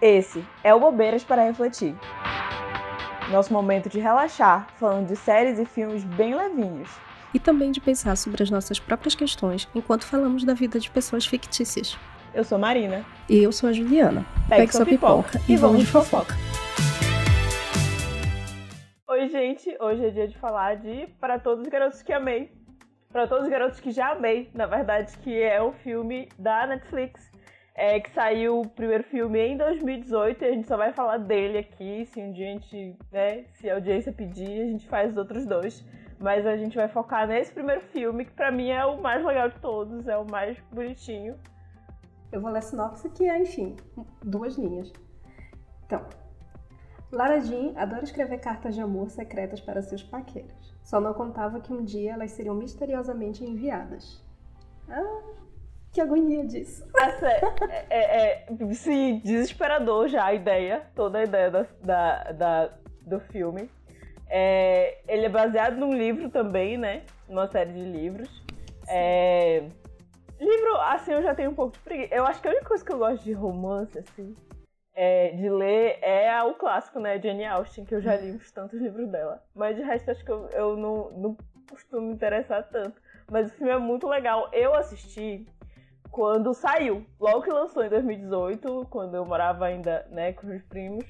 Esse é o Bobeiras para Refletir. Nosso momento de relaxar, falando de séries e filmes bem levinhos. E também de pensar sobre as nossas próprias questões enquanto falamos da vida de pessoas fictícias. Eu sou Marina. E eu sou a Juliana. Pegue, Pegue sua pipoca, pipoca e vamos de fofoca. Oi, gente. Hoje é dia de falar de Para Todos os Garotos que Amei. Para Todos os Garotos que Já Amei, na verdade, que é um filme da Netflix é, que saiu o primeiro filme em 2018 e a gente só vai falar dele aqui. Se um dia a gente, né, se a audiência pedir, a gente faz os outros dois. Mas a gente vai focar nesse primeiro filme, que pra mim é o mais legal de todos, é o mais bonitinho. Eu vou ler a sinopse que é, enfim, duas linhas. Então, Lara Jean adora escrever cartas de amor secretas para seus paqueiros. Só não contava que um dia elas seriam misteriosamente enviadas. Ah, que agonia disso. Essa é, é, é, sim, desesperador já a ideia, toda a ideia da, da, da do filme. É, ele é baseado num livro também, né? Numa série de livros. É, livro, assim, eu já tenho um pouco de preguiça. Eu acho que a única coisa que eu gosto de romance, assim, é, de ler é o clássico, né? Jane Austen, que eu já li uns tantos livros dela. Mas de resto, acho que eu, eu não, não costumo me interessar tanto. Mas o filme é muito legal. Eu assisti quando saiu. Logo que lançou em 2018, quando eu morava ainda, né, com os primos.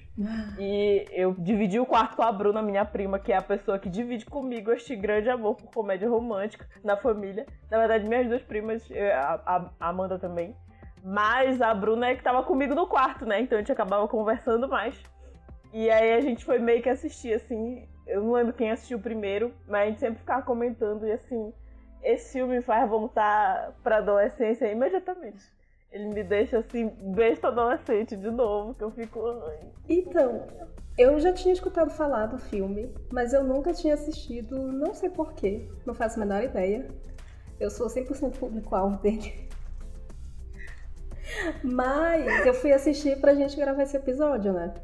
e eu dividi o quarto com a Bruna, minha prima, que é a pessoa que divide comigo este grande amor por comédia romântica na família. Na verdade, minhas duas primas, a, a Amanda também. Mas a Bruna é que tava comigo no quarto, né? Então a gente acabava conversando mais. E aí a gente foi meio que assistir, assim. Eu não lembro quem assistiu primeiro, mas a gente sempre ficava comentando e assim esse filme me faz voltar pra adolescência imediatamente. Ele me deixa assim, besta adolescente de novo, que eu fico. Então, eu já tinha escutado falar do filme, mas eu nunca tinha assistido, não sei porquê, não faço a menor ideia. Eu sou 100% público-alvo dele. Mas eu fui assistir pra gente gravar esse episódio, né?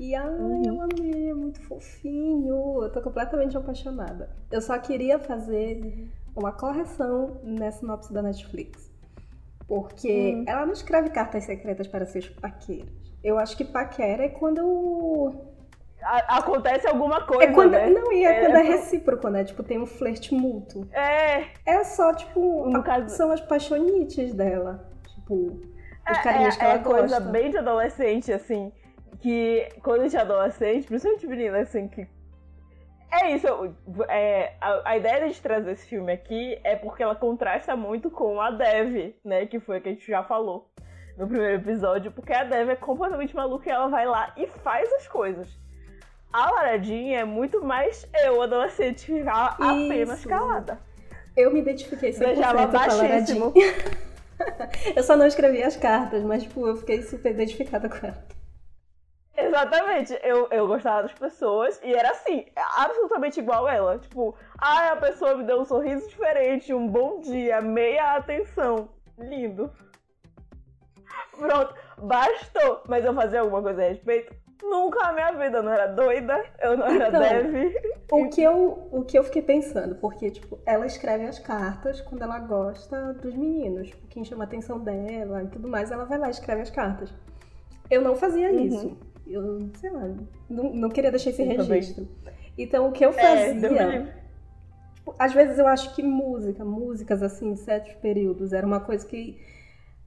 E ai, uhum. eu amei, é muito fofinho. Eu tô completamente apaixonada. Eu só queria fazer uma correção nessa sinopse da Netflix. Porque hum. ela não escreve cartas secretas para seus paqueiros. Eu acho que paquera é quando. acontece alguma coisa. É quando, né? Não, e é, é quando é recíproco, né? Tipo, tem um flerte mútuo. É. É só, tipo, no caso... são as paixonites dela. Tipo, os é, carinhas é, que ela é gosta. É coisa bem de adolescente, assim. Que quando a gente é adolescente, principalmente menina, assim, que é isso. É, a, a, ideia de trazer esse filme aqui é porque ela contrasta muito com a Dev, né? Que foi a que a gente já falou no primeiro episódio. Porque a Dev é completamente maluca e ela vai lá e faz as coisas. A Laradinha é muito mais eu, adolescente, que ficava apenas calada. Eu me identifiquei 100% Deixava com a Laradinha. eu só não escrevi as cartas, mas tipo, eu fiquei super identificada com ela. Exatamente. Eu, eu gostava das pessoas e era assim, absolutamente igual ela. Tipo, ah, a pessoa me deu um sorriso diferente, um bom dia, meia atenção. Lindo. Pronto, bastou. Mas eu fazia alguma coisa a respeito? Nunca na minha vida, eu não era doida, eu não era então, dev. O que, eu, o que eu fiquei pensando, porque, tipo, ela escreve as cartas quando ela gosta dos meninos. Quem chama a atenção dela e tudo mais, ela vai lá e escreve as cartas. Eu não fazia uhum. isso eu, sei lá, não, não queria deixar esse eu registro. Também. Então, o que eu é, fazia. É, tipo, às vezes eu acho que música, músicas assim, de certos períodos, era uma coisa que.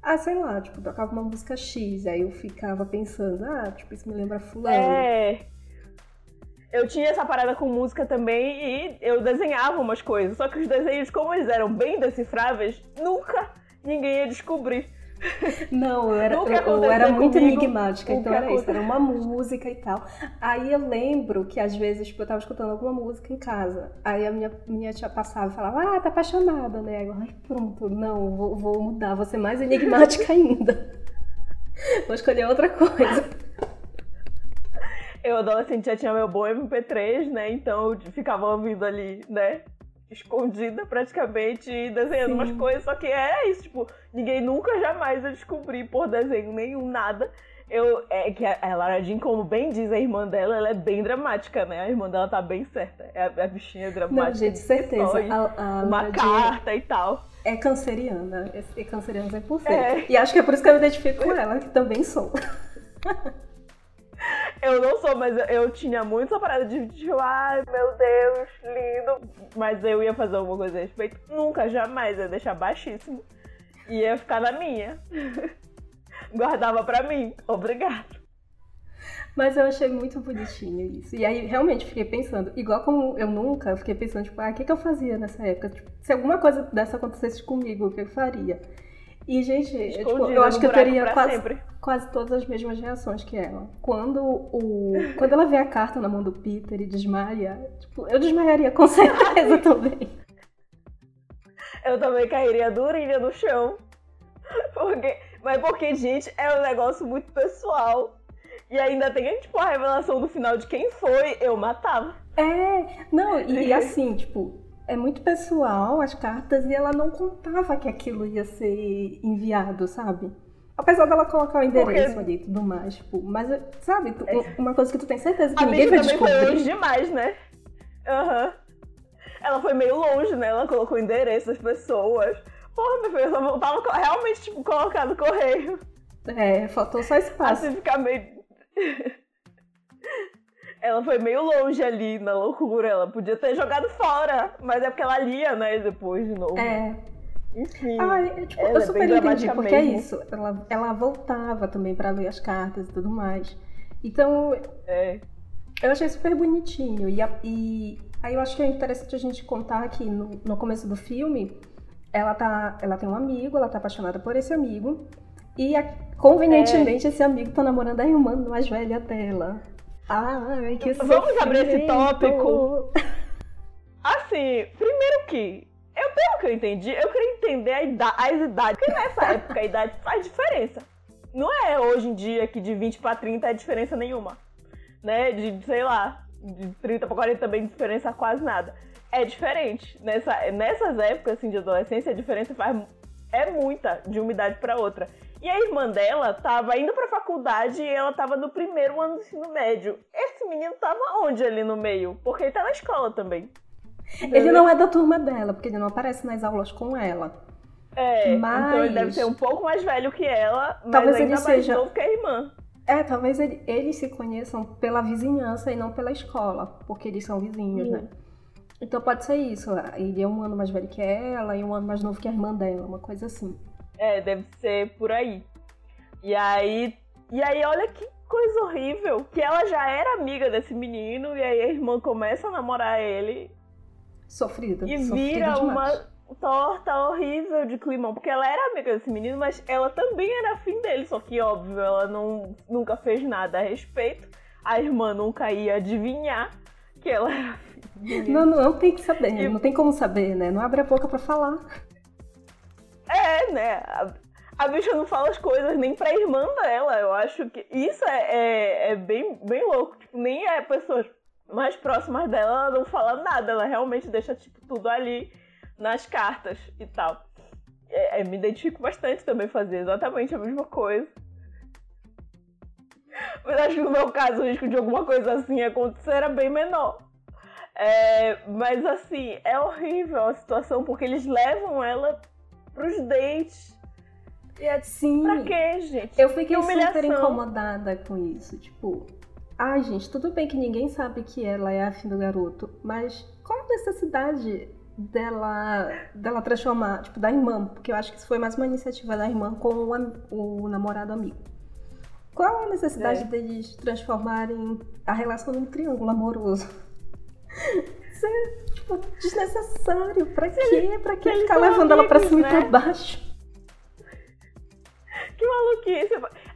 Ah, sei lá, tipo, tocava uma música X, aí eu ficava pensando, ah, tipo, isso me lembra fulano. É. Eu tinha essa parada com música também e eu desenhava umas coisas. Só que os desenhos, como eles eram bem decifráveis, nunca ninguém ia descobrir. Não, eu era, eu, eu era muito comigo, enigmática, então era isso, era uma música e tal. Aí eu lembro que às vezes tipo, eu tava escutando alguma música em casa, aí a minha, minha tia passava e falava, ah, tá apaixonada, né? Aí eu, ai, pronto, não, vou, vou mudar, vou ser mais enigmática ainda. vou escolher outra coisa. Eu, adolescente, já tinha meu bom MP3, né? Então eu ficava ouvindo ali, né? Escondida praticamente e desenhando Sim. umas coisas, só que é isso, tipo, ninguém nunca jamais vai descobrir por desenho nenhum, nada. Eu, é que a Lara Jean, como bem diz a irmã dela, ela é bem dramática, né? A irmã dela tá bem certa. É a, a bichinha dramática. Não, gente, certeza. A, a uma carta e tal. É canceriana. É, é canceriana 100%. É. E acho que é por isso que eu me identifico com ela, que também sou. eu não sou, mas eu tinha muito essa parada de tipo, ai meu Deus, lindo. Mas eu ia fazer alguma coisa a respeito. Nunca, jamais. ia deixar baixíssimo. Ia ficar na minha. Guardava pra mim. Obrigado. Mas eu achei muito bonitinho isso. E aí, realmente, fiquei pensando, igual como eu nunca, eu fiquei pensando, tipo, ah, o que, que eu fazia nessa época? Tipo, se alguma coisa dessa acontecesse comigo, o que eu faria? E, gente, tipo, eu acho que eu teria quase, quase todas as mesmas reações que ela. Quando, o, quando ela vê a carta na mão do Peter e desmaia, tipo, eu desmaiaria com certeza também. Eu também cairia durinha no chão. Porque, mas porque, gente, é um negócio muito pessoal. E ainda tem, tipo, a revelação do final de quem foi, eu matava. É, não, e, e assim, tipo, é muito pessoal as cartas e ela não contava que aquilo ia ser enviado, sabe? Apesar dela colocar o endereço Porque... ali e tudo mais, tipo, mas, sabe, tu, é. uma coisa que tu tem certeza que a ninguém vai descobrir. foi longe demais, né? Aham. Uhum. Ela foi meio longe, né? Ela colocou o endereço das pessoas. Porra, meu filho, eu só tava realmente, tipo, colocar no correio. É, faltou só espaço. Assim ficar meio ela foi meio longe ali na loucura. Ela podia ter jogado fora, mas é porque ela lia, né? Depois de novo. É. Enfim. Ah, tipo, eu é super é entendi, porque é isso. Ela, ela voltava também para ler as cartas e tudo mais. Então. É. Eu achei super bonitinho. E, a, e aí eu acho que é interessante a gente contar que no, no começo do filme, ela, tá, ela tem um amigo, ela tá apaixonada por esse amigo. E a, convenientemente é. esse amigo tá namorando a irmã mais velha dela. Ai, que Vamos abrir esse tópico. Assim, primeiro que, eu pelo que eu entendi, eu queria entender a idade, as idades, porque nessa época a idade faz diferença. Não é hoje em dia que de 20 para 30 é diferença nenhuma. Né? De, sei lá, de 30 para 40 também diferença quase nada. É diferente. Nessa, nessas épocas assim, de adolescência, a diferença faz, é muita de uma idade para outra. E a irmã dela tava indo pra faculdade e ela tava no primeiro ano do ensino médio. Esse menino tava onde ali no meio? Porque ele tá na escola também. Ele não é da turma dela, porque ele não aparece nas aulas com ela. É, mas... então ele deve ser um pouco mais velho que ela, mas talvez ele mais seja... novo que a irmã. É, talvez ele, eles se conheçam pela vizinhança e não pela escola, porque eles são vizinhos, né? Então pode ser isso. Ele é um ano mais velho que ela e um ano mais novo que a irmã dela, uma coisa assim. É, deve ser por aí. E aí, e aí olha que coisa horrível, que ela já era amiga desse menino e aí a irmã começa a namorar ele. Sofrida. E vira uma torta horrível de climão, porque ela era amiga desse menino, mas ela também era afim dele, só que óbvio, ela não, nunca fez nada a respeito. A irmã nunca ia adivinhar que ela era afim dele. Não, não, não tem que saber, e... não tem como saber, né? Não abre a boca para falar. É, né? A, a, bicha não fala as coisas nem pra irmã dela. Eu acho que isso é, é, é bem, bem louco. Tipo, nem é pessoas mais próximas dela, ela não fala nada. Ela realmente deixa, tipo, tudo ali nas cartas e tal. É, é, me identifico bastante também fazer exatamente a mesma coisa. Mas acho que no meu caso o risco de alguma coisa assim acontecer era bem menor. É, mas assim, é horrível a situação porque eles levam ela pros dates. E é Sim. Pra quê, gente? Eu fiquei super incomodada com isso. Tipo, ai, ah, gente, tudo bem que ninguém sabe que ela é afim do garoto, mas qual a necessidade dela, dela transformar, tipo, da irmã? Porque eu acho que isso foi mais uma iniciativa da irmã com o, o namorado amigo. Qual a necessidade é. deles transformarem a relação num triângulo amoroso? É, tipo, desnecessário. Pra quê? Pra que ficar levando amigos, ela pra cima né? e pra baixo? Que maluquice.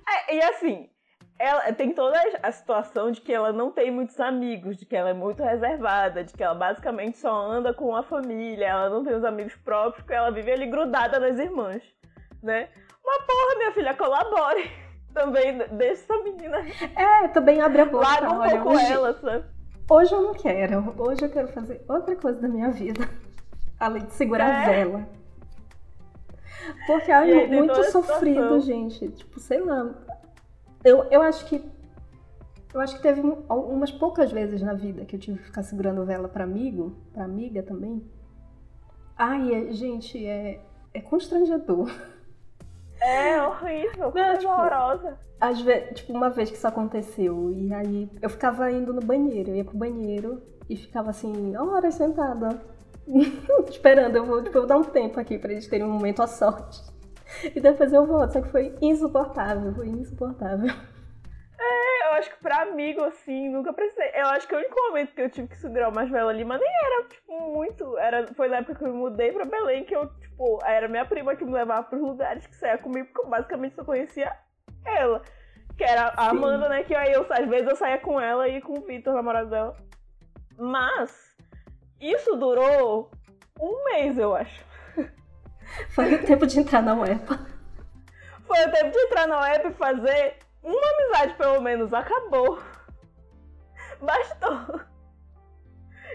É, e assim, ela tem toda a situação de que ela não tem muitos amigos, de que ela é muito reservada, de que ela basicamente só anda com a família, ela não tem os amigos próprios, porque ela vive ali grudada nas irmãs, né? Uma porra, minha filha, colabore. Também deixa essa menina. É, também abre a boca. Larga um pouco hoje... ela, sabe? Hoje eu não quero. Hoje eu quero fazer outra coisa da minha vida. Além de segurar é. a vela. Porque é muito sofrido, gente. Tipo, sei lá. Eu, eu acho que. Eu acho que teve umas poucas vezes na vida que eu tive que ficar segurando vela para amigo, para amiga também. Ai, é, gente, é, é constrangedor. É horrível, coisa tipo, horrorosa. Às vezes, tipo, uma vez que isso aconteceu, e aí eu ficava indo no banheiro, eu ia pro banheiro e ficava assim, horas sentada, esperando, eu vou, tipo, eu vou dar um tempo aqui pra eles terem um momento a sorte. E depois eu volto, só que foi insuportável, foi insuportável. É, eu acho que pra amigo, assim, nunca precisei. Eu acho que o único momento que eu tive que segurar o Marshmallow ali, mas nem era, tipo, muito. Era, foi na época que eu me mudei pra Belém, que eu, tipo, era minha prima que me levava pros lugares que saia comigo, porque eu basicamente só conhecia ela. Que era a Amanda, Sim. né? Que aí eu, às vezes eu saía com ela e com o Vitor, namorado dela. Mas, isso durou um mês, eu acho. Foi o tempo de entrar na UEPA. Foi o tempo de entrar na UEPA e fazer uma amizade, pelo menos. Acabou. Bastou.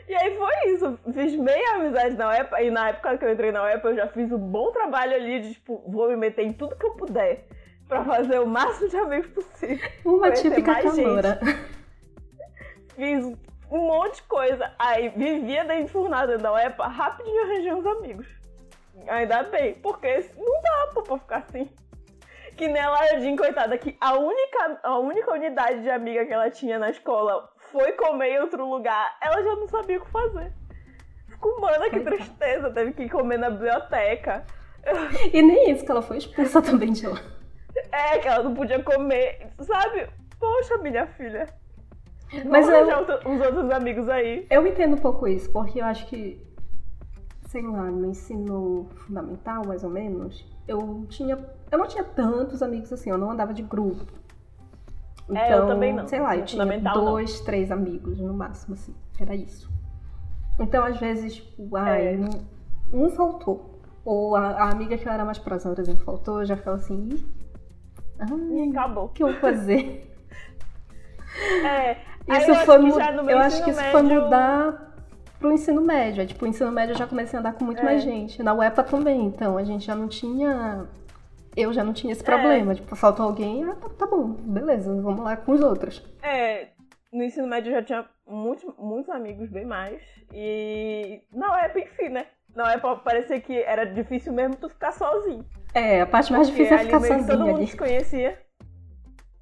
E aí foi isso. Fiz meia amizade na UEPA. E na época que eu entrei na UEPA, eu já fiz um bom trabalho ali de, tipo, vou me meter em tudo que eu puder. Pra fazer o máximo de amigos possível. Uma típica calora. Fiz um monte de coisa. Aí vivia da enfurnada da UEPA, rapidinho arranjei uns amigos. Ainda bem, porque não dá pra ficar assim. Que nem a Lara Jean, coitada, que a única, a única unidade de amiga que ela tinha na escola foi comer em outro lugar, ela já não sabia o que fazer. Ficou, mano, que tristeza, teve que comer na biblioteca. E nem isso, que ela foi expulsa também de lá. É, que ela não podia comer, sabe? Poxa, minha filha. Mas Vamos eu... uns outros amigos aí. Eu entendo um pouco isso, porque eu acho que sei lá, no ensino fundamental, mais ou menos, eu tinha. Eu não tinha tantos amigos assim, eu não andava de grupo. Então, é, eu então, também não. Sei lá, eu tinha dois, não. três amigos no máximo, assim. Era isso. Então, às vezes, tipo, ai, é. um, um, faltou. Ou a, a, amiga que eu era mais próxima, por exemplo, faltou, eu já ficava assim, ai, acabou. O que eu vou fazer? É. Isso eu foi, eu acho que isso médio... foi mudar pro ensino médio. É, tipo, o ensino médio eu já comecei a andar com muito é. mais gente. Na UEPA também, então a gente já não tinha. Eu já não tinha esse problema. É. Tipo, faltou alguém, ah, tá, tá, bom, beleza, vamos lá com os outros. É, no ensino médio eu já tinha muitos, muitos amigos, bem mais. E na UEPA, enfim, né? Na UEPA parecia que era difícil mesmo tu ficar sozinho. É, a parte mais difícil é ficar sozinho. Todo mundo ali. se conhecia.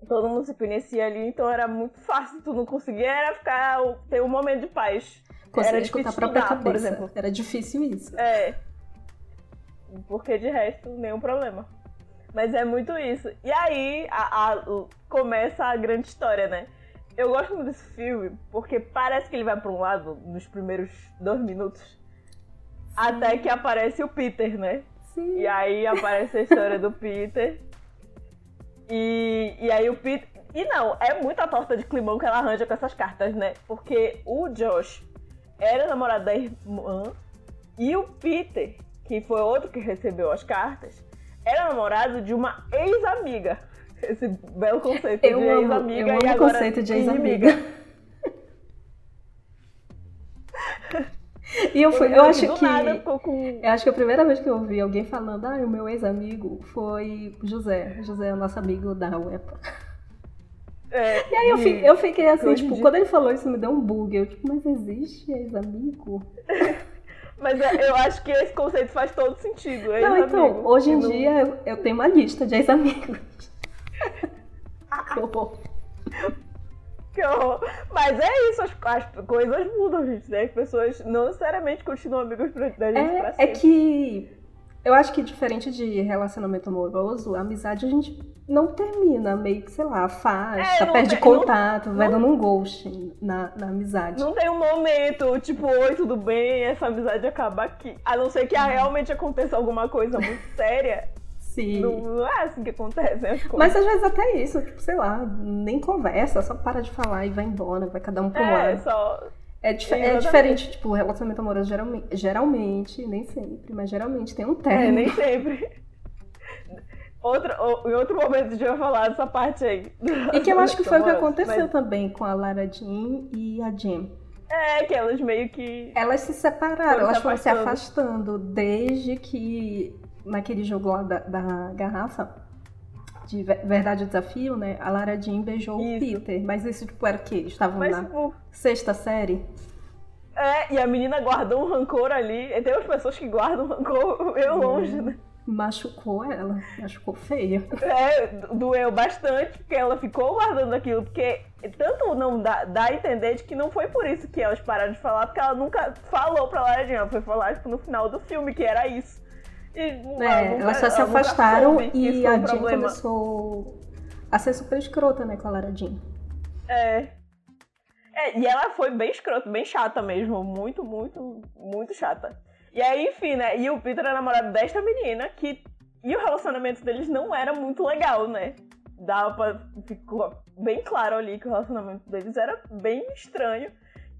Todo mundo se conhecia ali, então era muito fácil. Tu não conseguia era ficar, ter um momento de paz. Conseguir era escutar a própria cabeça. Por exemplo. Era difícil isso. É. Porque de resto, nenhum problema. Mas é muito isso. E aí a, a, começa a grande história, né? Eu gosto muito desse filme porque parece que ele vai para um lado nos primeiros dois minutos. Sim. Até que aparece o Peter, né? Sim. E aí aparece a história do Peter. E, e aí o Peter. E não, é muita torta de climão que ela arranja com essas cartas, né? Porque o Josh era namorado da irmã e o Peter, que foi outro que recebeu as cartas, era namorado de uma ex-amiga. Esse belo conceito eu de ex-amiga e agora conceito de ex-amiga. E eu fui, eu acho que com... eu acho que a primeira vez que eu ouvi alguém falando, ah, o meu ex-amigo foi José. José é o nosso amigo da UEPA. É, e aí eu fiquei, eu fiquei assim, tipo, quando ele falou isso me deu um bug. Eu, tipo, mas existe ex-amigo? mas é, eu acho que esse conceito faz todo sentido. Não, então, hoje em não... dia eu, eu, tenho uma lista de ex-amigos. que horror. Que horror. Mas é isso, as, as, coisas mudam, gente, né? As pessoas não necessariamente continuam amigos da gente é, pra sempre. É que eu acho que diferente de relacionamento amoroso, a amizade a gente não termina, meio que, sei lá, afasta, é, perde contato, não, vai não, dando um ghost na, na amizade. Não tem um momento, tipo, oi, tudo bem, essa amizade acaba aqui. A não ser que uhum. realmente aconteça alguma coisa muito séria. Sim. Não, é assim que acontece. Né? Mas às vezes até isso, tipo, sei lá, nem conversa, só para de falar e vai embora, vai cada um pro é, lado. Só é, dif é diferente, tipo, relacionamento amoroso geralmente, geralmente, nem sempre, mas geralmente tem um término. É, nem sempre. Outro, em outro momento a gente vai falar dessa parte aí. E que eu acho que foi o que aconteceu mas... também com a Lara Jean e a Jem. É, que elas meio que. Elas se separaram, elas foram se afastando desde que naquele jogo lá da, da garrafa de Verdade o Desafio, né? A Lara Jean beijou isso. o Peter. Mas isso, tipo, era o quê? Estavam mas, na tipo... sexta série? É, e a menina guardou um rancor ali. E tem umas pessoas que guardam rancor meio longe, né? Machucou ela, machucou feio. É, doeu bastante, porque ela ficou guardando aquilo, porque tanto não dá, dá a entender de que não foi por isso que elas pararam de falar, porque ela nunca falou pra Laradinha, ela foi falar tipo, no final do filme que era isso. E, é, nunca, elas só se afastaram e a Jean começou a ser super escrota, né, com a Lara Jean. É. É, e ela foi bem escrota, bem chata mesmo, muito, muito, muito chata. E aí, enfim, né? E o Peter é namorado desta menina que. E o relacionamento deles não era muito legal, né? Dava pra. Ficou bem claro ali que o relacionamento deles era bem estranho.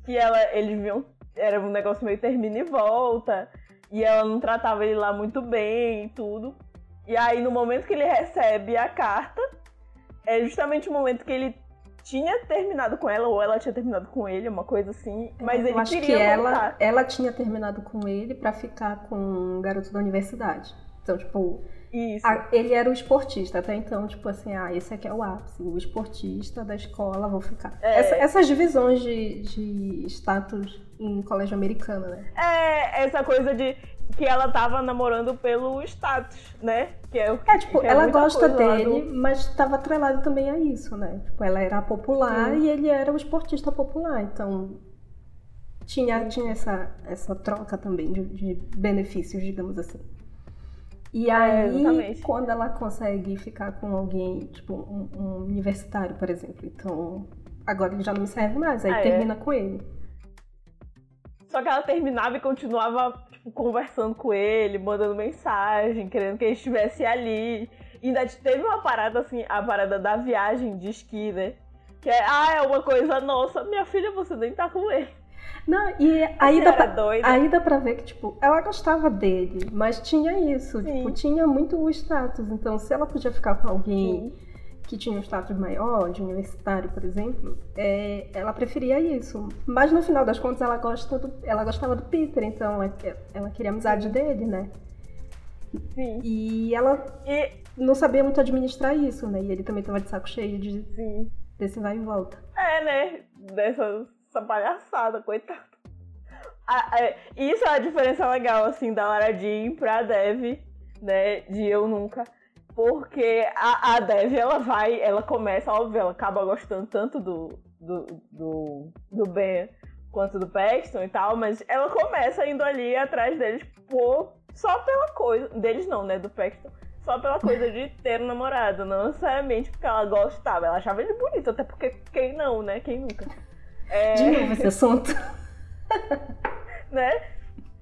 Que ela, eles viam. Era um negócio meio termina e volta. E ela não tratava ele lá muito bem e tudo. E aí, no momento que ele recebe a carta, é justamente o momento que ele tinha terminado com ela, ou ela tinha terminado com ele, uma coisa assim, mas eu ele acho queria que voltar. ela, ela tinha terminado com ele para ficar com um garoto da universidade. Então, tipo, a, ele era o esportista, até então, tipo assim, ah, esse aqui é o ápice, o esportista da escola, vou ficar. É. Essa, essas divisões de, de status em colégio americano, né? É, essa coisa de que ela tava namorando pelo status, né? Que é, é tipo, é ela gosta dele, do... mas estava atrelado também a isso, né? Tipo, ela era popular Sim. e ele era o esportista popular, então tinha, tinha essa, essa troca também de, de benefícios, digamos assim. E é, aí, é, quando ela consegue ficar com alguém, tipo, um, um, universitário, por exemplo, então agora ele já não me serve mais, aí ah, é? termina é? com ele. Só que ela terminava e continuava tipo, conversando com ele, mandando mensagem, querendo que ele estivesse ali. E ainda teve uma parada assim, a parada da viagem de esqui, né? Que é, ah, é uma coisa nossa, minha filha, você nem tá com ele. Não, e aí dá, pra, aí dá pra ver que, tipo, ela gostava dele, mas tinha isso, Sim. tipo, tinha muito o status. Então, se ela podia ficar com alguém Sim que tinha um status maior, de universitário, por exemplo, é, ela preferia isso. Mas no final das contas ela, gosta do, ela gostava do Peter, então é, é, ela queria amizade Sim. dele, né? Sim. E ela e... não sabia muito administrar isso, né? E ele também tava de saco cheio de Sim. desse vai e volta. É, né? Dessa essa palhaçada, coitado. Ah, é, isso é a diferença legal, assim, da Lara Jean pra Dev, né? De Eu Nunca porque a, a Dev, ela vai, ela começa, óbvio, ela acaba gostando tanto do, do, do, do Ben quanto do Paxton e tal, mas ela começa indo ali atrás deles por, só pela coisa. Deles não, né? Do Paxton. Só pela coisa de ter um namorado, não necessariamente porque ela gostava. Ela achava ele bonito, até porque quem não, né? Quem nunca? É... De novo esse assunto. né?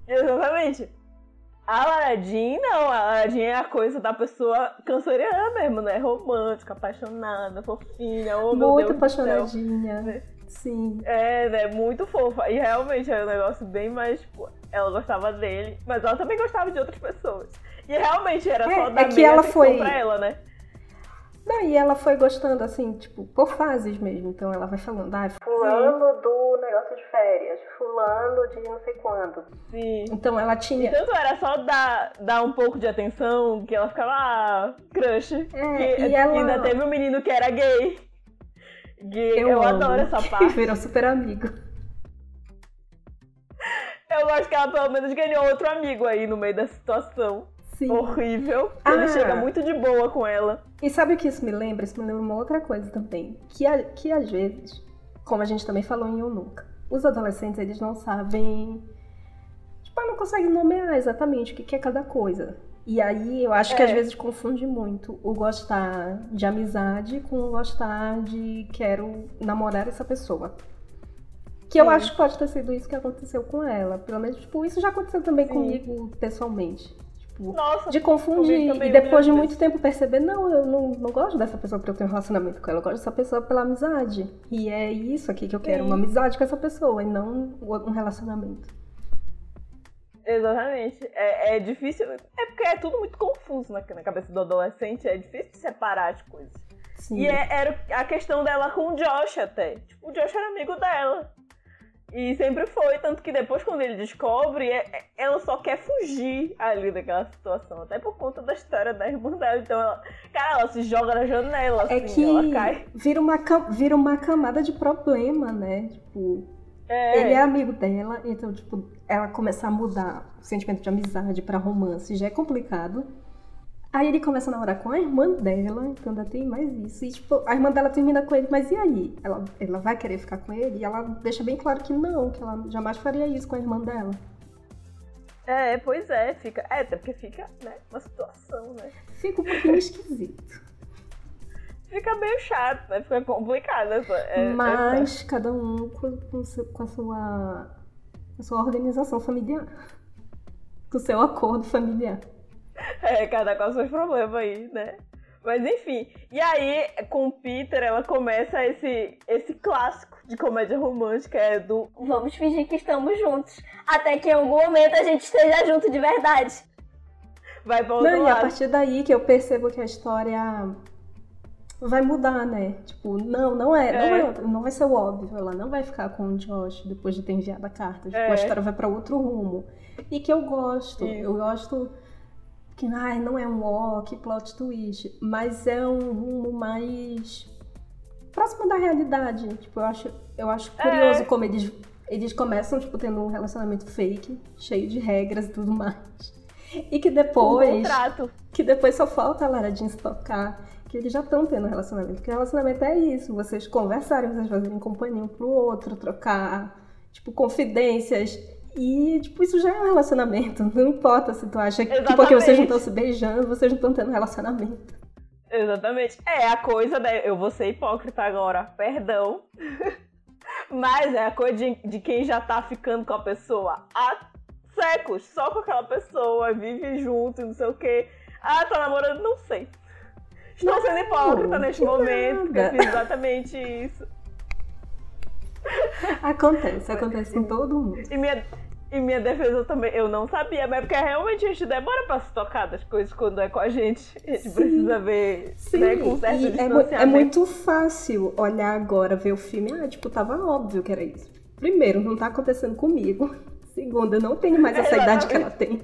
Exatamente. A Aladdin, não. A Aladdin é a coisa da pessoa canceriana mesmo, né? Romântica, apaixonada, fofinha. Oh, Muito apaixonadinha. Sim. É, né? Muito fofa. E realmente era um negócio bem mais, tipo, ela gostava dele, mas ela também gostava de outras pessoas. E realmente era é, só da é que ela foi pra ela, né? E ela foi gostando, assim, tipo, por fases mesmo. Então ela vai falando, ah, fulano do negócio de férias, fulano de não sei quando. Sim. Então ela tinha. E tanto era só dar, dar um pouco de atenção que ela ficava, ah, crush. É, e ela... ainda teve um menino que era gay. gay. Eu, eu adoro essa parte. Que virou super amigo. Eu acho que ela pelo menos ganhou outro amigo aí no meio da situação. Sim. horrível. Ele ah. chega muito de boa com ela. E sabe o que isso me lembra? Isso me lembra uma outra coisa também. Que, a, que às vezes, como a gente também falou em Eu Nunca, os adolescentes eles não sabem. Tipo, não conseguem nomear exatamente o que é cada coisa. E aí eu acho é. que às vezes confunde muito o gostar de amizade com o gostar de quero namorar essa pessoa. Que eu acho que pode ter sido isso que aconteceu com ela. Pelo menos, tipo, isso já aconteceu também Sim. comigo pessoalmente. Tipo, Nossa, de confundir e depois de muito tempo perceber, não, eu não, não gosto dessa pessoa porque eu tenho um relacionamento com ela, eu gosto dessa pessoa pela amizade. E é isso aqui que eu quero, Sim. uma amizade com essa pessoa e não um relacionamento. Exatamente. É, é difícil. É porque é tudo muito confuso na, na cabeça do adolescente, é difícil separar as coisas. Sim. E é, era a questão dela com o Josh até. Tipo, o Josh era amigo dela. E sempre foi, tanto que depois quando ele descobre, é, é, ela só quer fugir ali daquela situação, até por conta da história da irmã dela. Então, ela, cara, ela se joga na janela, é assim, que ela cai. Vira uma, vira uma camada de problema, né? Tipo, é. ele é amigo dela, então, tipo, ela começar a mudar o sentimento de amizade para romance já é complicado. Aí ele começa a namorar com a irmã dela, então ainda tem mais isso. E, tipo, a irmã dela termina com ele, mas e aí? Ela, ela vai querer ficar com ele? E ela deixa bem claro que não, que ela jamais faria isso com a irmã dela. É, pois é, fica. É, até porque fica, né, uma situação, né? Fica um pouquinho esquisito. Fica meio chato, né? Fica complicado. Essa, é, mas essa... cada um com, com, com a sua, a sua organização familiar. Com o seu acordo familiar. É, cada com seus problemas aí, né? Mas enfim. E aí, com o Peter, ela começa esse, esse clássico de comédia romântica, é do Vamos fingir que estamos juntos. Até que em algum momento a gente esteja junto de verdade. Vai pra outro Não, lado. e a partir daí que eu percebo que a história vai mudar, né? Tipo, não, não é, não, É. vai, não vai ser o óbvio. Ela não vai ficar com o Josh depois de ter enviado a carta. Tipo, É. a história vai pra outro rumo. E que eu gosto. Isso. Eu gosto que ai, não é um ó, que plot twist, mas é um rumo mais próximo da realidade. Tipo, eu acho, eu acho É. curioso como eles, eles começam, tipo, tendo um relacionamento fake, cheio de regras e tudo mais. E que Um depois contrato. que depois só falta a Lara Jean se tocar, que eles já estão tendo relacionamento. Porque relacionamento é isso, vocês conversarem, vocês fazerem companhia um pro outro, trocar, tipo, confidências. E, tipo, isso já é um relacionamento. Não importa se tu acha que porque vocês não Exatamente. estão se beijando, vocês não estão tendo relacionamento. Exatamente. É a coisa da. Eu vou ser hipócrita agora, perdão. Mas é a coisa de, de quem já tá ficando com a pessoa há séculos, só com aquela pessoa, vive junto, não sei o quê. Ah, tá namorando? Não sei. Estou sendo hipócrita neste momento, porque eu fiz exatamente isso. Acontece, acontece com todo mundo. E minha, e minha defesa também, eu não sabia, mas é porque realmente a gente demora pra se tocar das coisas quando é com a gente. A gente Sim. precisa ver Sim, né, com certo é, é muito fácil olhar agora, ver o filme, ah, tipo, tava óbvio que era isso. Primeiro, não tá acontecendo comigo. Segundo, eu não tenho mais essa idade que ela tem.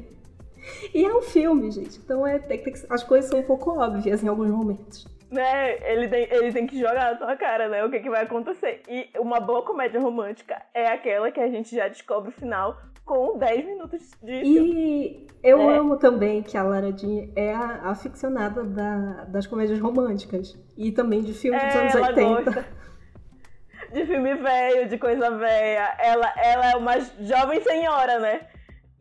E é um filme, gente. Então é, tem que- as coisas são um pouco óbvias em alguns momentos. Né, ele tem, ele tem que jogar na tua cara, né? O que, que vai acontecer. E uma boa comédia romântica é aquela que a gente já descobre o final com 10 minutos de. E eu É. amo também que a Lara Jean é a aficionada da- das comédias românticas. E também de filmes dos É, anos ela 80. gosta de filme velho, de coisa velha. Ela, ela é uma jovem senhora, né?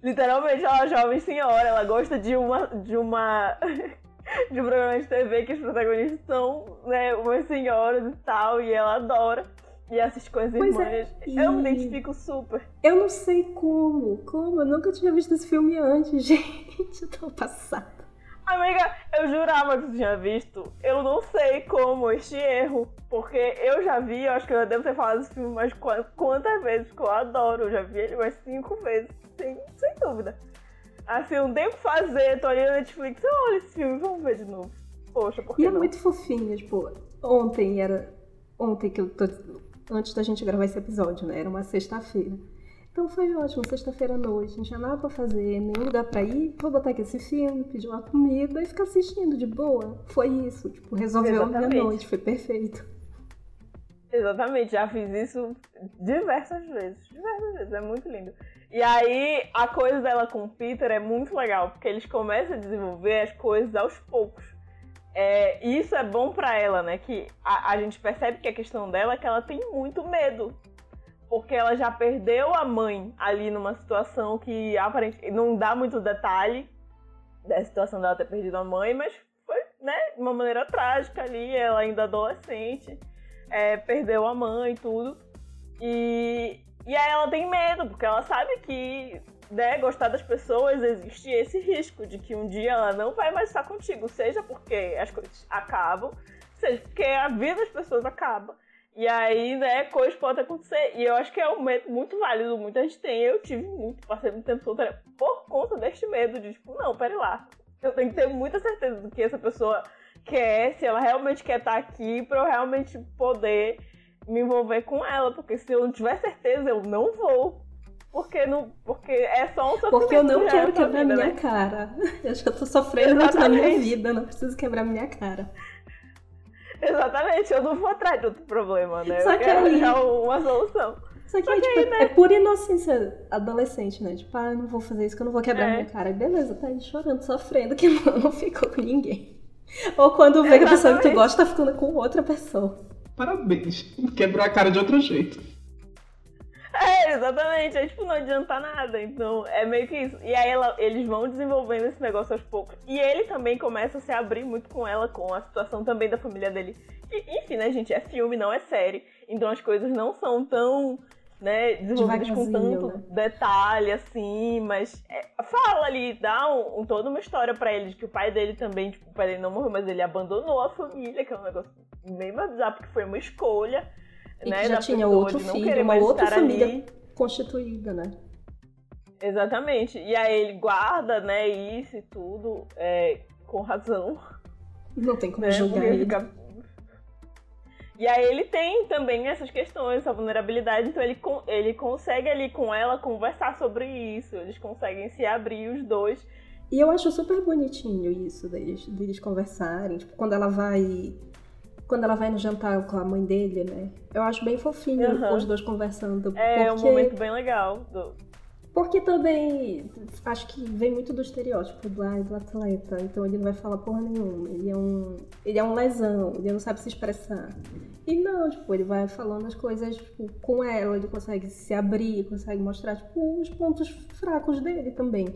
Literalmente, ela é uma jovem senhora. Ela gosta de uma. de uma. de um programa de TV que os protagonistas são, né, umas senhoras e tal, e ela adora. E assiste com as Pois irmãs. é, Eu me e- identifico super. Eu não sei como, como, eu nunca tinha visto esse filme antes, gente, eu tô passada. Amiga, eu jurava que tu tinha visto. Eu não sei como este erro. Porque eu já vi, eu acho que eu já devo ter falado desse filme qua- quantas vezes, porque eu adoro. Eu já vi ele mais cinco vezes, sem, sem dúvida. Assim, não tem o que fazer, tô na Netflix, olha esse filme, vamos ver de novo. Poxa, por que E é não? muito fofinho, tipo, ontem era. Ontem que eu tô. Antes da gente gravar esse episódio, né? Era uma sexta-feira. Então foi ótimo, sexta-feira à noite, não tinha nada pra fazer, nenhum lugar pra ir. Vou botar aqui esse filme, pedir uma comida e ficar assistindo de boa. Foi isso, tipo, resolveu a minha Exatamente. noite, foi perfeito. Exatamente, já fiz isso diversas vezes. Diversas vezes, é muito lindo. E aí, a coisa dela com o Peter é muito legal, porque eles começam a desenvolver as coisas aos poucos. É, e isso é bom pra ela, né? Que a, a gente percebe que a questão dela é que ela tem muito medo. Porque ela já perdeu a mãe ali numa situação que aparentemente não dá muito detalhe da situação dela ter perdido a mãe, mas foi, né, de uma maneira trágica ali, ela ainda adolescente é, perdeu a mãe e tudo. E, e aí ela tem medo, porque ela sabe que né, gostar das pessoas existe esse risco de que um dia ela não vai mais estar contigo, seja porque as coisas acabam, seja porque a vida das pessoas acaba. E aí, né, coisas podem acontecer. E eu acho que é um medo muito válido, muita gente tem. Eu tive muito, passei muito tempo solteira por conta deste medo de, tipo, não, pera lá. Eu tenho que ter muita certeza do que essa pessoa quer, se ela realmente quer estar aqui, pra eu realmente poder me envolver com ela. Porque se eu não tiver certeza, eu não vou. Porque, não, porque é só um sofrimento. Porque eu não quero quebrar vida, minha né? cara. Eu já tô sofrendo muito na minha Exatamente. vida, não preciso quebrar minha cara. Exatamente, eu não vou atrás de outro problema, né? Só eu que quero aí- achar uma solução. Só que, tipo, é pura inocência adolescente, né? Tipo, ah, eu não vou fazer isso que eu não vou quebrar É. minha cara. Beleza, tá aí chorando, sofrendo, que não, não ficou com ninguém. Ou quando vê que a pessoa que tu Exatamente. gosta tá ficando com outra pessoa. Parabéns. Quebrou a cara de outro jeito. É, exatamente. Aí, tipo, não adianta nada. Então, é meio que isso. E aí ela- eles vão desenvolvendo esse negócio aos poucos. E ele também começa a se abrir muito com ela, com a situação também da família dele. E, enfim, né, gente? É filme, não é série. Então as coisas não são tão, né, desenvolvidas com tanto né? detalhe, assim. Mas é, fala ali, dá um, um- toda uma história pra ele de que o pai dele também, tipo, o pai dele não morreu, mas ele abandonou a família, que é um negócio bem mais bizarro, porque foi uma escolha. E né, que já tinha pessoa outro filho, uma outra família ali. constituída, né? Exatamente. E aí ele guarda, né, isso e tudo, é, com razão. Não tem como né? julgar ele. fica- E aí ele tem também essas questões, essa vulnerabilidade, então ele, ele consegue ali com ela conversar sobre isso, eles conseguem se abrir os dois. E eu acho super bonitinho isso deles, deles conversarem. Tipo, quando ela vai. Quando ela vai no jantar com a mãe dele, né? Eu acho bem fofinho Aham. os dois conversando. É porque, um momento bem legal. do- porque também acho que vem muito do estereótipo do, do atleta. Então ele não vai falar porra nenhuma. Ele é um. Ele é um lesão, ele não sabe se expressar. E não, tipo, ele vai falando as coisas tipo, com ela, ele consegue se abrir, consegue mostrar, tipo, os pontos fracos dele também.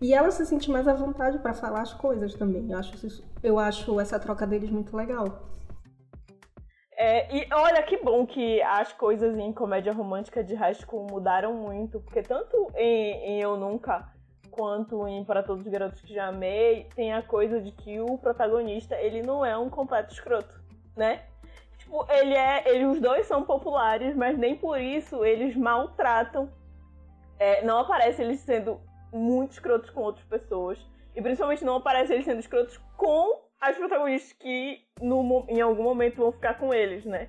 E ela se sente mais à vontade pra falar as coisas também. Eu acho, isso- eu acho essa troca deles muito legal. É, e olha que bom que as coisas em comédia romântica de high school mudaram muito, porque tanto em, em Eu Nunca quanto em Para Todos os Garotos que Já Amei, tem a coisa de que o protagonista, ele não é um completo escroto, né? Tipo, ele é. Ele, os dois são populares, mas nem por isso eles maltratam. É, não aparece eles sendo muito escrotos com outras pessoas. E principalmente não aparece eles sendo escrotos com as protagonistas que no em algum momento vão ficar com eles, né?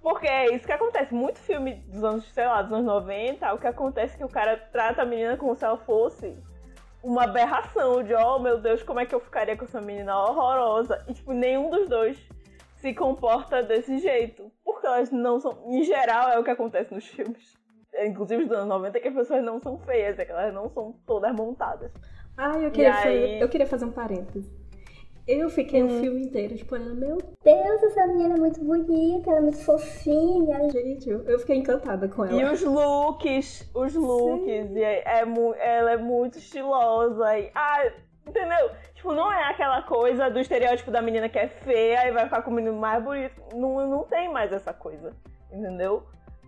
Porque é isso que acontece. Muito filme dos anos, sei lá, dos anos 90, o que acontece é que o cara trata a menina como se ela fosse uma aberração de, oh meu Deus, como é que eu ficaria com essa menina horrorosa? E, tipo, nenhum dos dois se comporta desse jeito. Porque elas não são. Em geral, é o que acontece nos filmes. Inclusive dos anos 90, que as pessoas não são feias, é que elas não são todas montadas. Ah, eu queria, E fazer, aí? eu queria fazer um parêntese. Eu fiquei Uhum. o filme inteiro, tipo, meu Deus, essa menina é muito bonita, ela é muito fofinha. gente, eu eu fiquei encantada com ela. E os looks, os looks, e é, é mu- ela é muito estilosa. E, ah, entendeu? Tipo, não é aquela coisa do estereótipo da menina que é feia e vai ficar com o menino mais bonito. Não, não tem mais essa coisa, entendeu?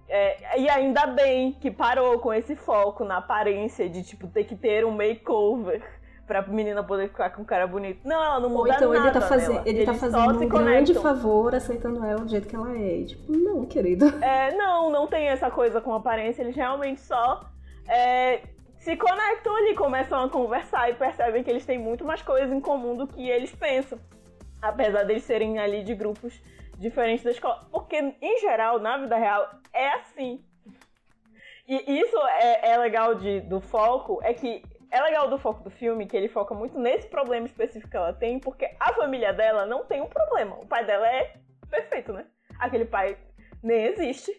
É, e ainda bem que parou com esse foco na aparência de, tipo, ter que ter um makeover pra menina poder ficar com um cara bonito. Não, ela não Ou muda então nada ele tá, faze- nela. ele tá fazendo um grande favor aceitando ela do jeito que ela é. E, tipo, não, querido. É, não, não tem essa coisa com aparência, eles realmente só é, se conectam ali, começam a conversar e percebem que eles têm muito mais coisas em comum do que eles pensam. Apesar deles serem ali de grupos diferentes da escola. Porque, em geral, na vida real, é assim. E isso é, é legal de, do foco, é que é legal do foco do filme que ele foca muito nesse problema específico que ela tem, porque a família dela não tem um problema. O pai dela é perfeito, né? Aquele pai nem existe.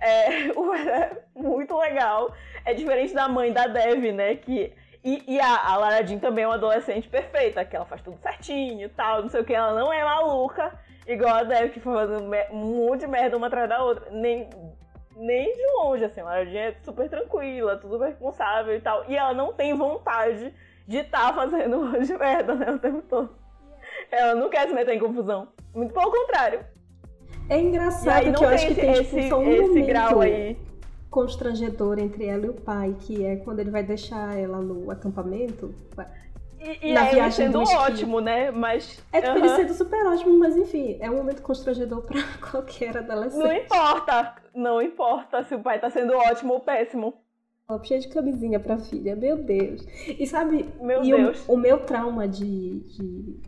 É, é muito legal. É diferente da mãe da Dev, né? Que, e, e a, a Lara Jean também é uma adolescente perfeita, que ela faz tudo certinho e tal, não sei o que. Ela não é maluca, igual a Dev, que foi fazendo um monte de merda uma atrás da outra. Nem, nem de longe, assim. A Lara Jean é super tranquila, tudo responsável e tal. E ela não tem vontade de estar fazendo um de merda, né? O tempo todo. Ela não quer se meter em confusão. Muito pelo contrário. É aí engraçado não que eu acho que esse, tem tipo, esse, só um esse grau aí. constrangedor entre ela e o pai, que é quando ele vai deixar ela no acampamento. E, e Na é ele viagem sendo do esqui. ótimo, né? Mas. É tipo, ele sendo super ótimo, mas enfim, é um momento constrangedor pra qualquer adolescente. Não importa. Não importa se o pai tá sendo ótimo ou péssimo. Ó, Cheio de camisinha pra filha, meu Deus. E sabe, Meu e o- Deus. O, meu trauma de, de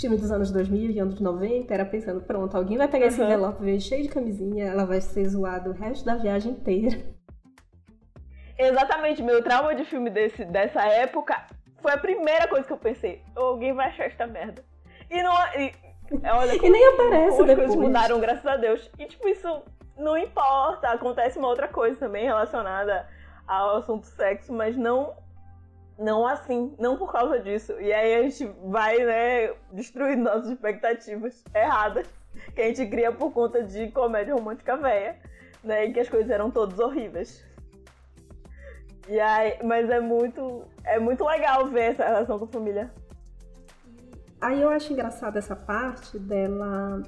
filme dos anos 2000 e anos 90 era pensando, pronto, alguém vai pegar esse Uhum. envelope ver cheio de camisinha, ela vai ser zoada o resto da viagem inteira. Exatamente, meu trauma de filme desse, dessa época foi a primeira coisa que eu pensei. Alguém vai achar esta merda. E não. E, olha, E nem aparece como as depois. coisas mudaram, graças a Deus. E tipo, isso não importa, acontece uma outra coisa também relacionada ao assunto sexo, mas não não assim, não por causa disso. E aí a gente vai, né, destruindo nossas expectativas erradas que a gente cria por conta de comédia romântica velha, né, e que as coisas eram todas horríveis. E aí, mas é muito, é muito legal ver essa relação com a família. Aí eu acho engraçada essa parte dela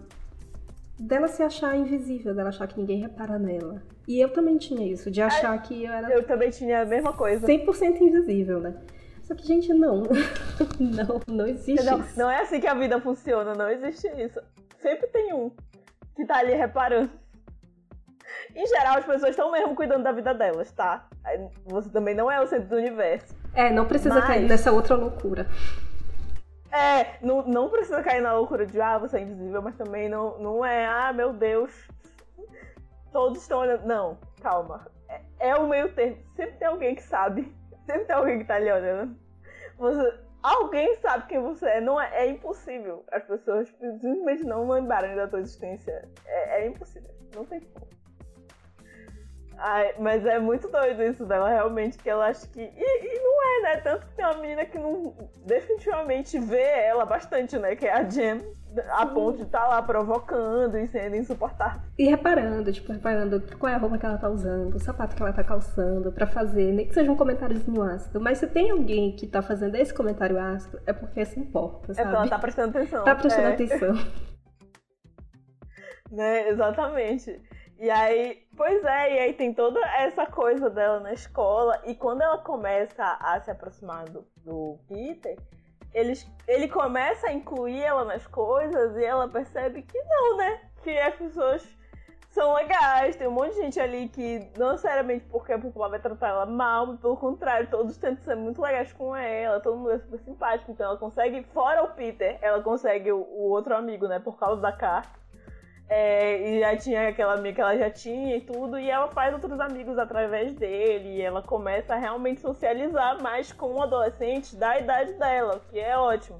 dela se achar invisível, dela achar que ninguém repara nela. E eu também tinha isso, de achar que eu era Eu também tinha a mesma coisa. 100% invisível, né? Só que, gente, não. não, não existe Não, isso. não é assim que a vida funciona, não existe isso. Sempre tem um que tá ali reparando. Em geral, as pessoas estão mesmo cuidando da vida delas, tá? Você também não é o centro do universo. É, não precisa Mas- cair nessa outra loucura. É, não, não precisa cair na loucura de, ah, você é invisível, mas também não, não é, ah, meu Deus, todos estão olhando. Não, calma. É, é o meio termo. Sempre tem alguém que sabe. Sempre tem alguém que tá ali olhando. Você, alguém sabe quem você é. Não é, é impossível as pessoas simplesmente não lembrarem da tua existência. É, é impossível. Não tem como. Ai, mas é muito doido isso dela, realmente, que ela acha que. E, e não é, né? Tanto que tem uma menina que não definitivamente vê ela bastante, né? Que é a Jem, a ponto de estar lá provocando e sendo insuportável. E reparando, tipo, reparando qual é a roupa que ela tá usando, o sapato que ela tá calçando, pra fazer, nem que seja um comentáriozinho ácido. Mas se tem alguém que tá fazendo esse comentário ácido, é porque se importa, É sabe? porque ela tá prestando atenção. Tá prestando é, atenção. Né? Exatamente. E aí, pois é, e aí tem toda essa coisa dela na escola, e quando ela começa a se aproximar do, do Peter, eles, ele começa a incluir ela nas coisas e ela percebe que não, né? Que as pessoas são legais, tem um monte de gente ali que não necessariamente porque é popular vai tratar ela mal, mas pelo contrário, todos tentam ser muito legais com ela, todo mundo é super simpático, então ela consegue, fora o Peter, ela consegue o, o outro amigo, né, por causa da carta. É, e já tinha aquela amiga que ela já tinha e tudo, e ela faz outros amigos através dele, e ela começa a realmente socializar mais com um adolescente da idade dela, o que é ótimo.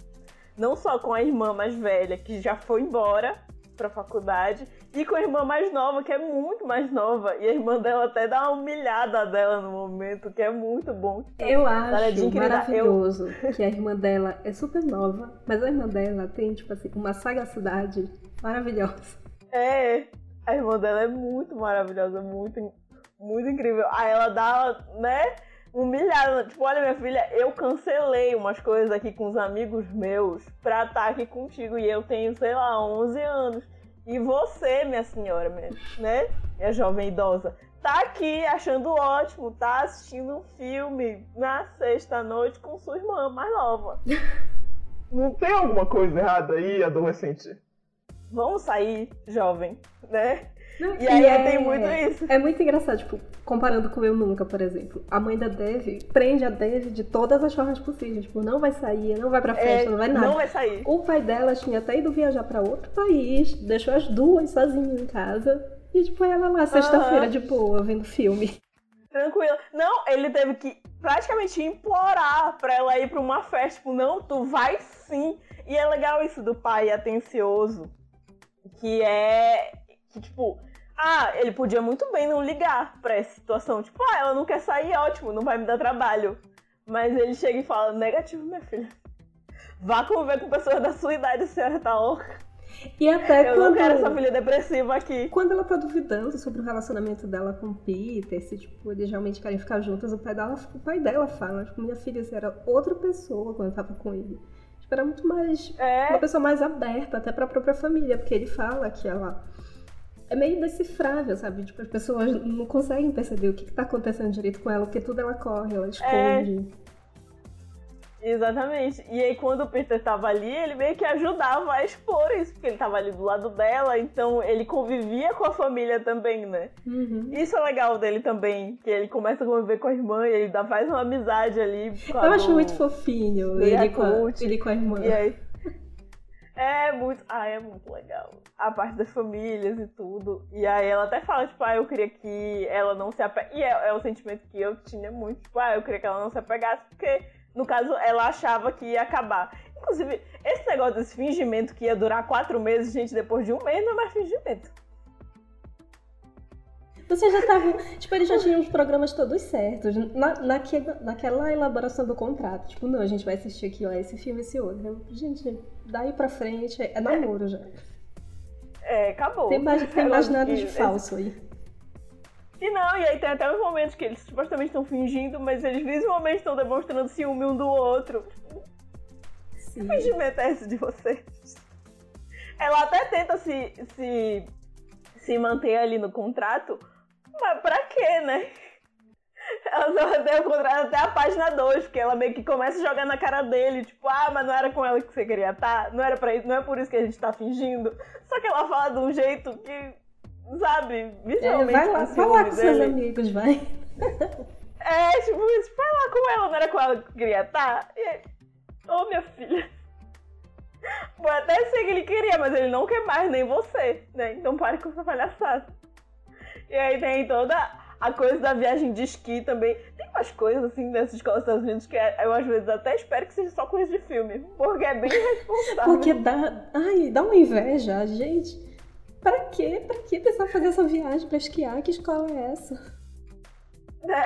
Não só com a irmã mais velha, que já foi embora pra faculdade, e com a irmã mais nova, que é muito mais nova, e a irmã dela até dá uma humilhada dela no momento, que é muito bom. Eu Olha, acho querida, maravilhoso que a irmã dela é super nova, mas a irmã dela tem, tipo assim, uma sagacidade maravilhosa. É, a irmã dela é muito maravilhosa, muito, muito incrível. Aí ela dá, né, humilhada. Tipo, olha, minha filha, eu cancelei umas coisas aqui com os amigos meus pra estar aqui contigo. E eu tenho, sei lá, 11 anos. E você, minha senhora, minha, né, minha jovem idosa, tá aqui achando ótimo, tá assistindo um filme na sexta-noite com sua irmã mais nova. Não tem alguma coisa errada aí, adolescente? Vamos sair, jovem, né? Não, E aí tem muito isso. É muito engraçado, tipo, comparando com Eu Nunca, por exemplo. A mãe da Dev prende a Dev de todas as formas possíveis. Tipo, não vai sair, não vai pra festa, É, não vai nada. não vai sair. O pai dela tinha até ido viajar pra outro país, deixou as duas sozinhas em casa. E, tipo, ela lá, sexta-feira, Aham. de boa, vendo filme. Tranquilo. Não, ele teve que praticamente implorar pra ela ir pra uma festa. Tipo, não, tu vai sim. E é legal isso do pai atencioso. Que é. Que, tipo. Ah, ele podia muito bem não ligar pra essa situação. Tipo, ah, ela não quer sair, ótimo, não vai me dar trabalho. Mas ele chega e fala: negativo, minha filha. Vá conviver com pessoas da sua idade, a senhora tá louca. E até Eu quando... não quero essa filha depressiva aqui. Quando ela tá duvidando sobre o relacionamento dela com o Peter, se tipo, eles realmente querem ficar juntas, o pai dela, o pai dela fala, tipo, minha filha, você era outra pessoa quando eu tava com ele. Era muito mais. É. Uma pessoa mais aberta, até pra própria família, porque ele fala que ela é meio decifrável, sabe? Tipo, as pessoas não conseguem perceber o que, que tá acontecendo direito com ela, porque tudo ela corre, ela esconde. Exatamente. E aí, quando o Peter tava ali, ele meio que ajudava a expor isso, porque ele tava ali do lado dela, então ele convivia com a família também, né? Uhum. Isso é legal dele também, que ele começa a conviver com a irmã e ele dá, faz uma amizade ali. Eu acho do- muito fofinho ele com, a, ele com a irmã. E aí. É muito. Ah, é muito legal. A parte das famílias e tudo. E aí ela até fala, tipo, ah, eu queria que ela não se apegasse. E é, é o sentimento que eu tinha muito, tipo, ah, eu queria que ela não se apegasse, porque, no caso, ela achava que ia acabar. Inclusive, esse negócio desse fingimento que ia durar quatro meses, gente, depois de um mês não é mais fingimento. Você já tava. Tipo, eles já tinham os programas todos certos. Na, naque, naquela elaboração do contrato. Tipo, não, a gente vai assistir aqui, ó, esse filme, esse outro. Gente, daí pra frente é namoro já. É, acabou. Tem mais, tem nada de falso aí. E não, e aí tem até os momentos que eles supostamente estão fingindo, mas eles visualmente estão demonstrando ciúme um do outro. Sim. Que fingimento é esse de vocês? Ela até tenta se, se, se manter ali no contrato, mas pra quê, né? Ela só mantém o contrato até a página 2, porque ela meio que começa a jogar na cara dele, tipo, ah, mas não era com ela que você queria estar, não era para isso, não é por isso que a gente tá fingindo. Só que ela fala de um jeito que, sabe, É, visualmente vai lá, vai lá com seus dele. amigos, vai. É, tipo, isso, vai lá com ela, não era com ela que eu queria estar? E aí, ô minha filha. Pode até ser que ele queria, mas ele não quer mais, nem você, né? Então pare com essa palhaçada. E aí tem toda a coisa da viagem de esqui também. Tem umas coisas assim dessa escola dos Estados Unidos que eu às vezes até espero que seja só coisa de filme. Porque é bem responsável. Porque dá. Ai, dá uma inveja, gente. Pra quê? Pra que precisar fazer essa viagem pra esquiar? Que escola é essa? né?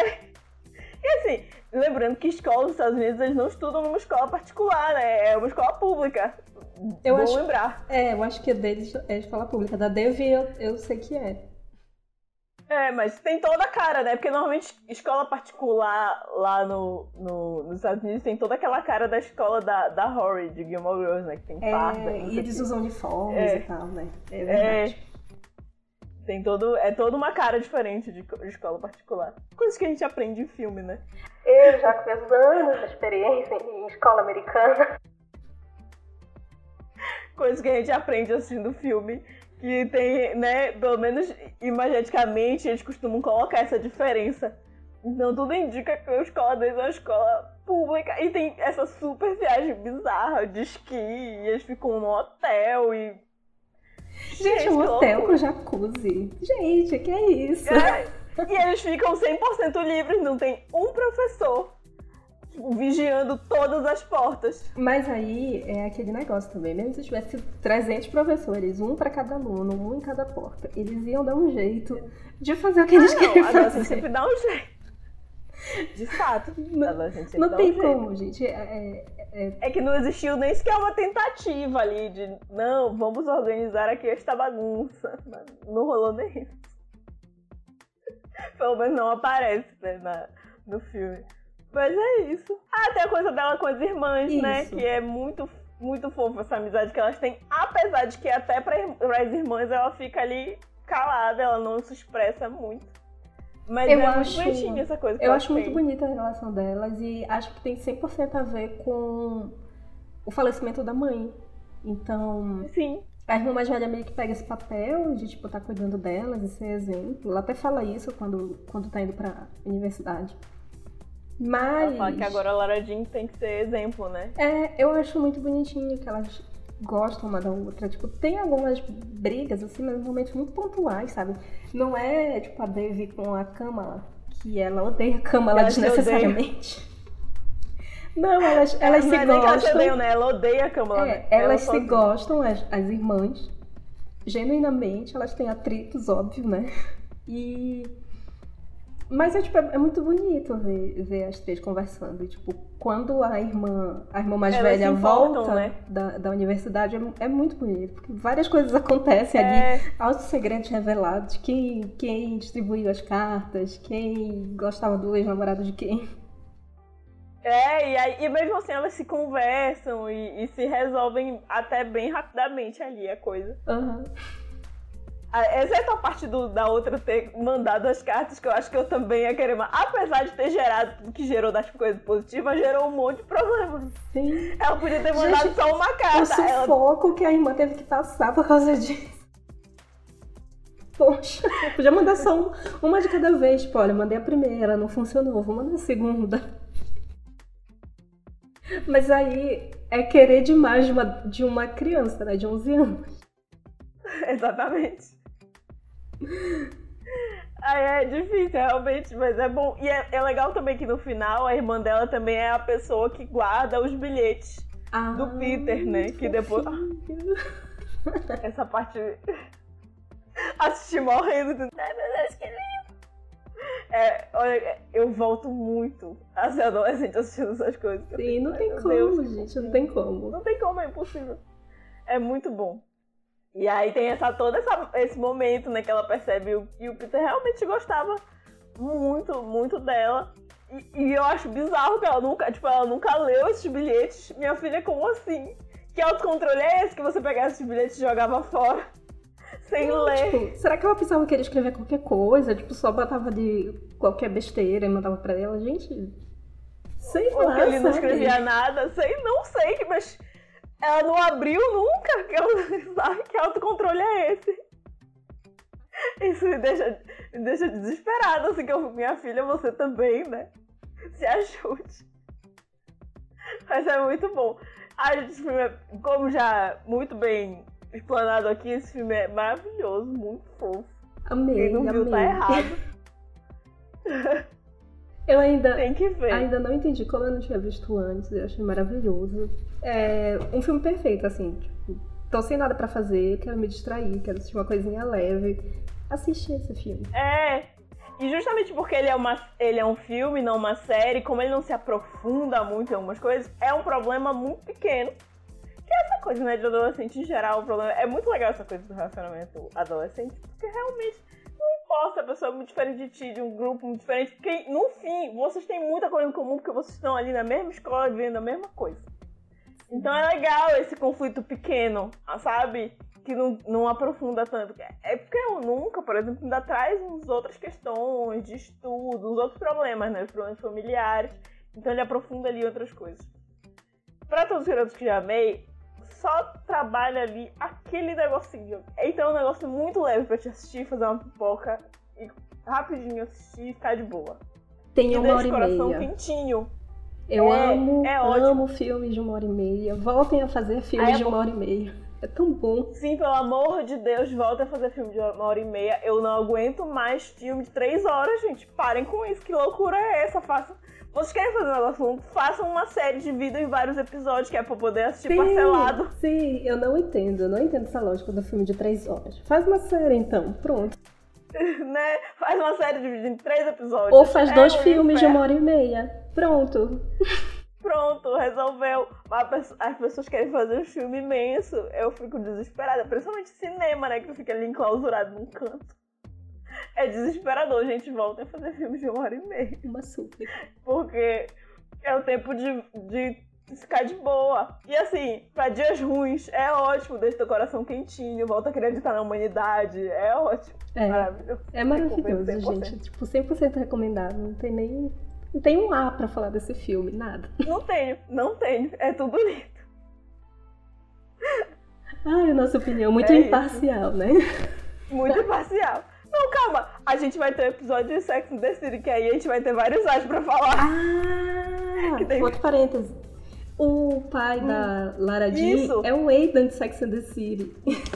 E assim, lembrando que escola dos Estados Unidos eles não estudam numa escola particular, né? É uma escola pública. Eu Bom acho- lembrar. É, eu acho que a deles é escola pública. Da Dev eu, eu sei que é. É, mas tem toda a cara, né? Porque normalmente escola particular lá no, no- nos Estados Unidos tem toda aquela cara da escola da, da Rory, de Gilmore Girls, né? Que tem farda. É, e eles usam uniformes É. e tal, né? É É, verdade. tem todo, é toda uma cara diferente de, de escola particular. Coisas que a gente aprende em filme, né? Eu já com meus anos de experiência em escola americana. coisas que a gente aprende assistindo filme. Que tem, né, pelo menos imageticamente, eles costumam colocar essa diferença. Então tudo indica que a escola deles é uma escola pública. E tem essa super viagem bizarra de esqui. E eles ficam no hotel e. Gente, um que hotel com jacuzzi. Gente, que é isso? É, e eles ficam 100% livres, não tem um professor tipo, vigiando todas as portas. Mas aí é aquele negócio também. Mesmo se tivesse 300 professores, um pra cada aluno, um em cada porta, eles iam dar um jeito de fazer o que eles Ah, não, adolescente fazer. sempre dá um jeito. De fato, Não dá tem um jeito. como, gente. É, é- É que não existiu nem sequer uma tentativa ali de não, vamos organizar aqui esta bagunça. Não rolou nem isso. Pelo menos não aparece né, na, no filme. Mas é isso. Ah, tem a coisa dela com as irmãs, né? Isso. Que é muito, muito fofa essa amizade que elas têm. Apesar de que até para as irmãs ela fica ali calada, ela não se expressa muito. Mas Eu é acho- muito bonitinho essa coisa que eu acho muito têm. bonita a relação delas e acho que tem 100% a ver com o falecimento da mãe. Então, Sim. a irmã mais velha meio que pega esse papel de, tipo, tá cuidando delas e ser exemplo. Ela até fala isso quando, quando tá indo pra universidade. Mas. Ela fala que agora a Lara Jean tem que ser exemplo, né? É, eu acho muito bonitinho que elas gostam uma da outra. Tipo, tem algumas brigas, assim, mas momentos muito pontuais, sabe? Não é, tipo, a Devi com a Kamala, que ela odeia a Kamala Ela desnecessariamente. Não, elas, elas não se é que ela gostam. odeia, né? Ela odeia a Kamala, É, né? elas Ela se gostam, as, as irmãs. Genuinamente, elas têm atritos, óbvio, né? E. Mas é, tipo, é, é muito bonito ver, ver as três conversando. E, tipo, quando a irmã, a irmã mais Elas velha importam, volta né? da, da universidade, é, é muito bonito. Porque várias coisas acontecem ali. É, Altos segredos revelados. Quem, quem distribuiu as cartas, quem gostava do ex-namorado de quem. é e, aí, e mesmo assim elas se conversam e, e se resolvem até bem rapidamente ali a coisa. Aham. Ah, Exceto a parte do- da outra ter mandado as cartas, que eu acho que eu também ia querer. Mas apesar de ter gerado tudo que gerou das coisas positivas, gerou um monte de problemas. Sim. Ela podia ter mandado Gente, só uma O carta. Ela que a irmã teve que passar por causa disso. Poxa, podia mandar só um- uma de cada vez. Tipo, olha, mandei a primeira, não funcionou, vou mandar a segunda. Mas aí é querer demais de uma, de uma criança, né? De 11 anos. Exatamente. Aí é difícil, realmente, mas é bom. E é, é legal também que no final a irmã dela também é a pessoa que guarda os bilhetes Ah, do Peter, né? Que depois. Essa parte. Assisti morrendo. Ai meu Deus, que lindo! É, olha, eu volto muito a ser adolescente assistindo essas coisas. Sim, não "Ai, tem como, Deus, gente, não tem como. Não tem como, é impossível. É muito bom. E aí tem essa, todo essa, esse momento, né, que ela percebe o- que o Peter realmente gostava muito, muito dela. E, e eu acho bizarro que ela nunca, tipo, ela nunca leu esses bilhetes. Minha filha, como assim? Que autocontrole é esse que você pegava esses bilhetes e jogava fora? Sem ler. Tipo, será que ela pensava que ele escrever qualquer coisa? Tipo, só botava de qualquer besteira e mandava pra ela? Gente, sei Ou lá, que ele não escrevia nada, sei, não sei, mas ela não abriu nunca, que ela sabe que autocontrole é esse. Isso me deixa, me deixa desesperada, assim, que eu, minha filha, você também, né? Se ajude. Mas é muito bom. Ah, esse filme é, como já muito bem explanado aqui, esse filme é maravilhoso, muito fofo. Amei, Quem não viu amei. tá errado. Eu ainda, Tem que ver. ainda não entendi como eu não tinha visto antes, eu achei maravilhoso. É um filme perfeito, assim, tipo, tô sem nada pra fazer, quero me distrair, quero assistir uma coisinha leve. Assistir esse filme. É. E justamente porque ele é, uma, ele é um filme, não uma série, como ele não se aprofunda muito em algumas coisas, é um problema muito pequeno. Que é essa coisa, né, de adolescente em geral, o problema. É muito legal essa coisa do relacionamento adolescente, porque realmente não importa se a pessoa é muito diferente de ti, de um grupo muito diferente, porque no fim, vocês têm muita coisa em comum, porque vocês estão ali na mesma escola vivendo a mesma coisa. Então é legal esse conflito pequeno, sabe? Que não, não aprofunda tanto. É porque eu nunca, por exemplo, ainda traz uns outras questões de estudo, uns outros problemas, né? Os problemas familiares. Então ele aprofunda ali outras coisas. Pra todos os garotos que já amei, só trabalha ali aquele negocinho. Então é um negócio muito leve pra te assistir, fazer uma pipoca e rapidinho assistir e ficar de boa. Tem E uma hora e coração meia. quentinho. Eu É, amo, é amo filmes de uma hora e meia. Voltem a fazer filmes é de uma hora e meia. É tão bom. Sim, pelo amor de Deus, volta a fazer filme de uma hora e meia. Eu não aguento mais filme de três horas, gente. Parem com isso. Que loucura é essa? Façam. Vocês querem fazer um negócio longo? Façam uma série dividam em vários episódios, que é pra poder assistir parcelado. sim, eu não entendo. Eu não entendo essa lógica do filme de três horas. Faz uma série então, pronto. né? Faz uma série dividida em três episódios. Ou faz É dois filmes de uma hora e meia. Pronto. Pronto, resolveu. As pessoas querem fazer um filme imenso. Eu fico desesperada. Principalmente cinema, né? Que fica ali enclausurado num canto. É desesperador, gente. Voltem a fazer filmes de uma hora e meia. Uma súplica. Porque é o tempo de, de ficar de boa. E assim, pra dias ruins, é ótimo. Deixa teu coração quentinho. Volta a acreditar na humanidade. É ótimo. É, Maravilhoso. é maravilhoso, Recomendo 100%. gente. Tipo, 100% recomendado. Não tem nem. Não tem um A pra falar desse filme, nada. Não tenho, não tenho. É tudo lindo. Ai, nossa opinião muito É isso. imparcial, né? Muito parcial. Não, calma. A gente vai ter um episódio de Sex and the City, que aí a gente vai ter vários áudios pra falar. Ah! Tem- Outro parêntese. O pai da Lara Jean é o Aidan de Sex and the City.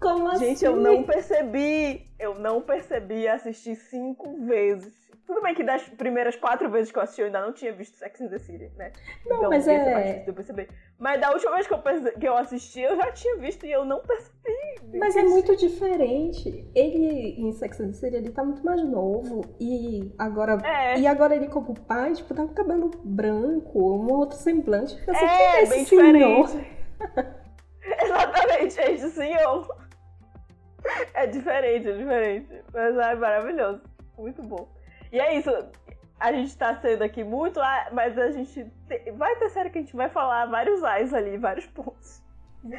Como assim? Gente, eu não percebi. Eu não percebi assistir cinco vezes. Tudo bem que das primeiras quatro vezes que eu assisti, eu ainda não tinha visto Sex and the City, né? Não, então, mas é- perceber. Mas da última vez que eu, que eu assisti, eu já tinha visto e eu não percebi. Mas é muito diferente. Ele, em Sex and the City, ele tá muito mais novo. E agora, É. e agora ele como pai, tipo, tá com cabelo branco, um outro semblante. Quem É, é esse bem senhor? diferente. Exatamente, é esse senhor. É diferente, é diferente. Mas é maravilhoso. Muito bom. E é isso. A gente tá sendo aqui muito, ah, mas a gente te- vai ter série que a gente vai falar vários ais ali, vários pontos.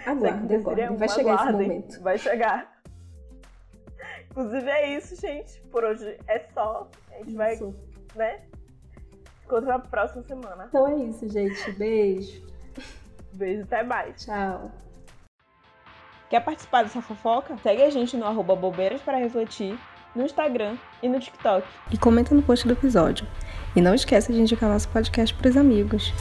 Aguarde, um Vai chegar esse aguardem. momento. Vai chegar. Inclusive é isso, gente. Por hoje é só. A gente vai, Isso. né? Encontra na próxima semana. Então é isso, gente. Beijo. Beijo, até mais. Tchau. Quer participar dessa fofoca? Segue a gente no arroba bobeiras para refletir, no Instagram e no TikTok. E comenta no post do episódio. E não esqueça de indicar nosso podcast pros amigos.